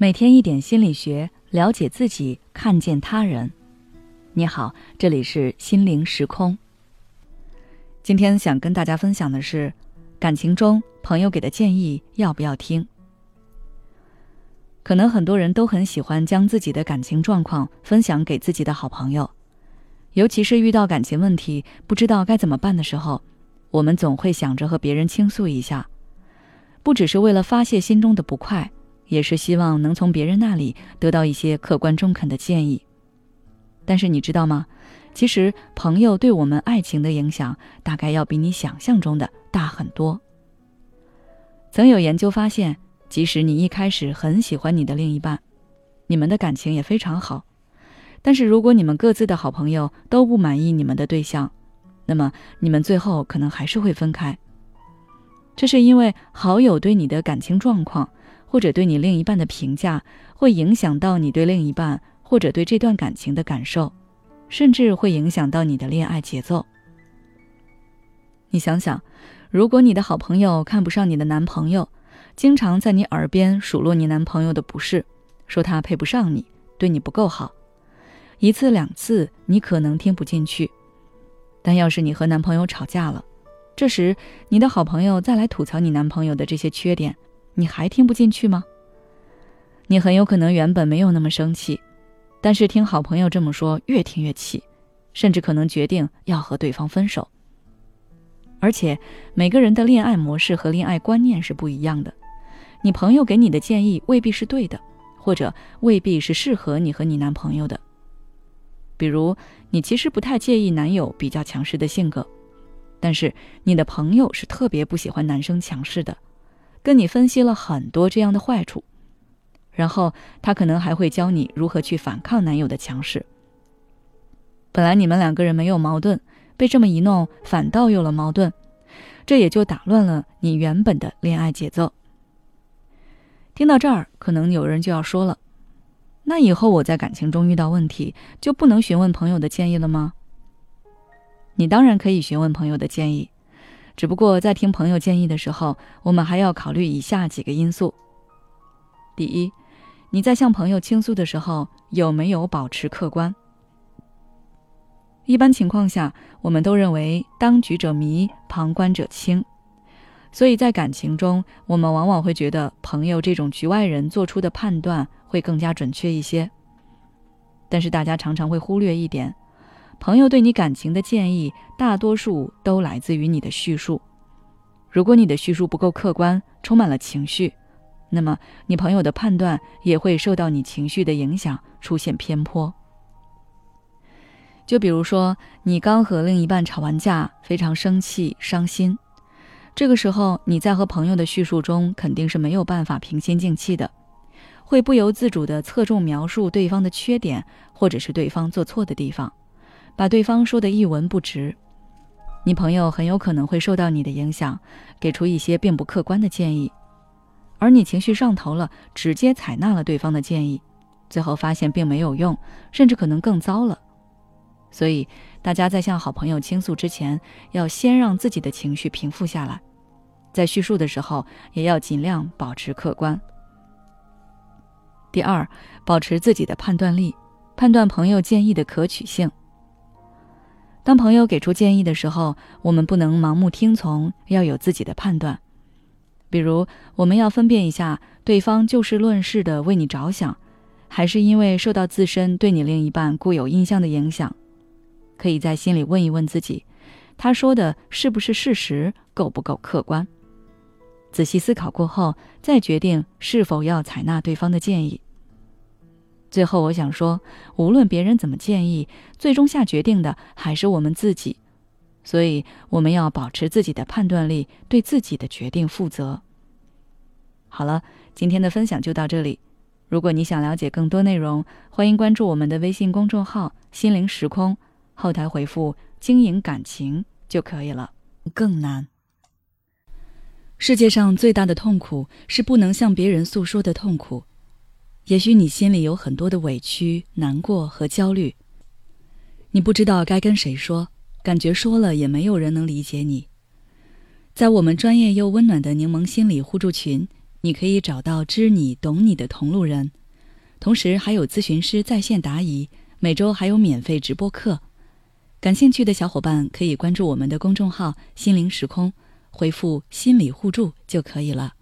每天一点心理学，了解自己，看见他人。你好，这里是心灵时空。今天想跟大家分享的是，感情中朋友给的建议要不要听？可能很多人都很喜欢将自己的感情状况分享给自己的好朋友，尤其是遇到感情问题不知道该怎么办的时候，我们总会想着和别人倾诉一下，不只是为了发泄心中的不快。也是希望能从别人那里得到一些客观中肯的建议。但是你知道吗？其实朋友对我们爱情的影响，大概要比你想象中的大很多。曾有研究发现，即使你一开始很喜欢你的另一半，你们的感情也非常好，但是如果你们各自的好朋友都不满意你们的对象，那么你们最后可能还是会分开。这是因为好友对你的感情状况。或者对你另一半的评价，会影响到你对另一半或者对这段感情的感受，甚至会影响到你的恋爱节奏。你想想，如果你的好朋友看不上你的男朋友，经常在你耳边数落你男朋友的不是，说他配不上你，对你不够好，一次两次你可能听不进去，但要是你和男朋友吵架了，这时你的好朋友再来吐槽你男朋友的这些缺点。你还听不进去吗？你很有可能原本没有那么生气，但是听好朋友这么说，越听越气，甚至可能决定要和对方分手。而且每个人的恋爱模式和恋爱观念是不一样的，你朋友给你的建议未必是对的，或者未必是适合你和你男朋友的。比如，你其实不太介意男友比较强势的性格，但是你的朋友是特别不喜欢男生强势的。跟你分析了很多这样的坏处，然后他可能还会教你如何去反抗男友的强势。本来你们两个人没有矛盾，被这么一弄，反倒有了矛盾，这也就打乱了你原本的恋爱节奏。听到这儿，可能有人就要说了：“那以后我在感情中遇到问题，就不能询问朋友的建议了吗？”你当然可以询问朋友的建议。只不过在听朋友建议的时候，我们还要考虑以下几个因素：第一，你在向朋友倾诉的时候有没有保持客观？一般情况下，我们都认为当局者迷，旁观者清，所以在感情中，我们往往会觉得朋友这种局外人做出的判断会更加准确一些。但是大家常常会忽略一点。朋友对你感情的建议，大多数都来自于你的叙述。如果你的叙述不够客观，充满了情绪，那么你朋友的判断也会受到你情绪的影响，出现偏颇。就比如说，你刚和另一半吵完架，非常生气、伤心，这个时候你在和朋友的叙述中，肯定是没有办法平心静气的，会不由自主地侧重描述对方的缺点，或者是对方做错的地方。把对方说的一文不值，你朋友很有可能会受到你的影响，给出一些并不客观的建议，而你情绪上头了，直接采纳了对方的建议，最后发现并没有用，甚至可能更糟了。所以，大家在向好朋友倾诉之前，要先让自己的情绪平复下来，在叙述的时候也要尽量保持客观。第二，保持自己的判断力，判断朋友建议的可取性。当朋友给出建议的时候，我们不能盲目听从，要有自己的判断。比如，我们要分辨一下，对方就事论事的为你着想，还是因为受到自身对你另一半固有印象的影响。可以在心里问一问自己，他说的是不是事实，够不够客观？仔细思考过后，再决定是否要采纳对方的建议。最后，我想说，无论别人怎么建议，最终下决定的还是我们自己，所以我们要保持自己的判断力，对自己的决定负责。好了，今天的分享就到这里。如果你想了解更多内容，欢迎关注我们的微信公众号“心灵时空”，后台回复“经营感情”就可以了。更难。世界上最大的痛苦是不能向别人诉说的痛苦。也许你心里有很多的委屈、难过和焦虑，你不知道该跟谁说，感觉说了也没有人能理解你。在我们专业又温暖的柠檬心理互助群，你可以找到知你懂你的同路人，同时还有咨询师在线答疑，每周还有免费直播课。感兴趣的小伙伴可以关注我们的公众号“心灵时空”，回复“心理互助”就可以了。